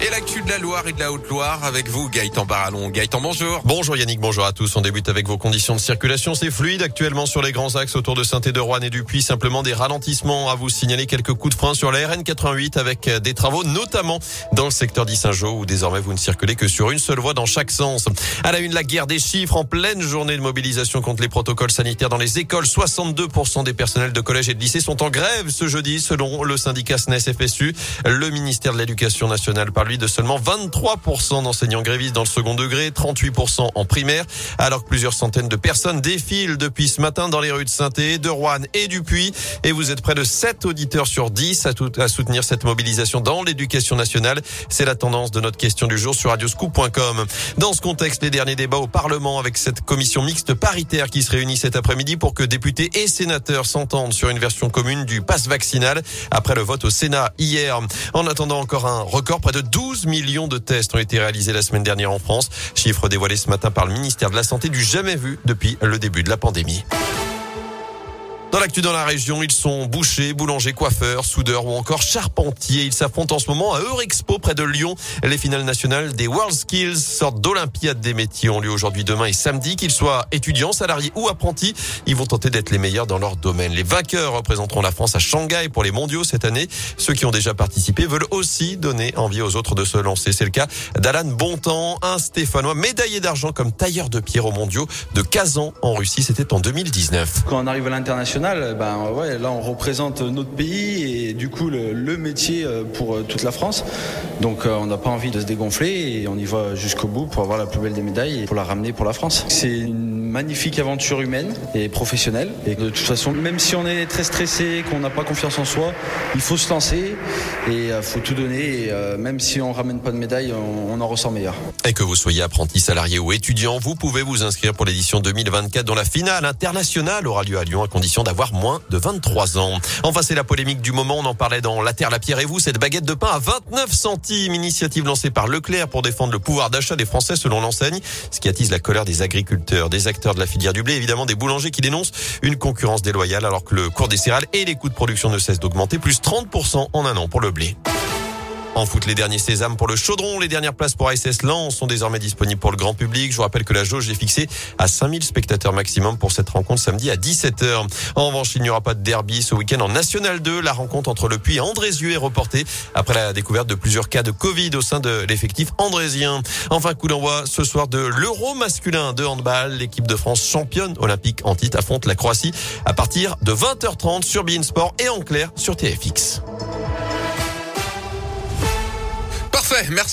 Et l'actu de la Loire et de la Haute-Loire avec vous, Gaëtan Barallon. Gaëtan, bonjour. Bonjour Yannick, bonjour à tous. On débute avec vos conditions de circulation. C'est fluide actuellement sur les grands axes autour de saint de Rouen et du Puy. Simplement des ralentissements à vous signaler quelques coups de frein sur la RN88 avec des travaux, notamment dans le secteur d'Issingeau où désormais vous ne circulez que sur une seule voie dans chaque sens. À la une, la guerre des chiffres en pleine journée de mobilisation contre les protocoles sanitaires dans les écoles. 62% des personnels de collège et de lycée sont en grève ce jeudi selon le syndicat SNES FSU. Le ministère de l'Éducation nationale parle de seulement 23% d'enseignants grévistes dans le second degré, 38% en primaire, alors que plusieurs centaines de personnes défilent depuis ce matin dans les rues de saint de Rouen et du Puy. Et vous êtes près de 7 auditeurs sur 10 à, tout, à soutenir cette mobilisation dans l'éducation nationale. C'est la tendance de notre question du jour sur radioscoop.com. Dans ce contexte, les derniers débats au Parlement avec cette commission mixte paritaire qui se réunit cet après-midi pour que députés et sénateurs s'entendent sur une version commune du pass vaccinal après le vote au Sénat hier. En attendant encore un record, près de 12 millions de tests ont été réalisés la semaine dernière en France. Chiffre dévoilé ce matin par le ministère de la Santé du jamais vu depuis le début de la pandémie. Dans l'actu dans la région, ils sont bouchers, boulangers, coiffeurs, soudeurs ou encore charpentiers. Ils s'affrontent en ce moment à Eurexpo près de Lyon. Les finales nationales des World Skills, sorte d'Olympiade des métiers, ont lieu aujourd'hui, demain et samedi. Qu'ils soient étudiants, salariés ou apprentis, ils vont tenter d'être les meilleurs dans leur domaine. Les vainqueurs représenteront la France à Shanghai pour les mondiaux cette année. Ceux qui ont déjà participé veulent aussi donner envie aux autres de se lancer. C'est le cas d'Alan Bontemps, un Stéphanois médaillé d'argent comme tailleur de pierre aux mondiaux de Kazan en Russie. C'était en 2019. Quand on arrive à l'international, ben ouais, là on représente notre pays et du coup le, métier euh, pour euh, toute la France. Donc euh, on n'a pas envie de se dégonfler et on y va jusqu'au bout pour avoir la plus belle des médailles et pour la ramener pour la France. C'est une magnifique aventure humaine et professionnelle. Et de toute façon, même si on est très stressé, qu'on n'a pas confiance en soi, il faut se lancer et il faut tout donner. Et même si on ramène pas de médaille, on, on en ressort meilleur. Et que vous soyez apprenti, salarié ou étudiant, vous pouvez vous inscrire pour l'édition 2024 dont la finale internationale aura lieu à Lyon à condition d'avoir moins de 23 ans. Enfin, c'est la polémique du moment. On en parlait dans La Terre, la Pierre et vous. Cette baguette de pain à 29 centimes, initiative lancée par Leclerc pour défendre le pouvoir d'achat des Français selon l'enseigne, ce qui attise la colère des agriculteurs, des acteurs de la filière du blé, évidemment des boulangers qui dénoncent une concurrence déloyale alors que le cours des céréales et les coûts de production ne cessent d'augmenter, plus 30% en un an pour le blé. En foot, les derniers sésames pour le chaudron. Les dernières places pour ASS Lens sont désormais disponibles pour le grand public. Je vous rappelle que la jauge est fixée à 5000 spectateurs maximum pour cette rencontre samedi à 17h. En revanche, il n'y aura pas de derby ce week-end en National 2. La rencontre entre le Puy et Andrézieux est reportée après la découverte de plusieurs cas de Covid au sein de l'effectif andrésien. Enfin, coup d'envoi ce soir de l'Euro masculin de handball. L'équipe de France championne olympique en titre affronte la Croatie à partir de 20h30 sur Bein Sport et en clair sur TFX. Merci.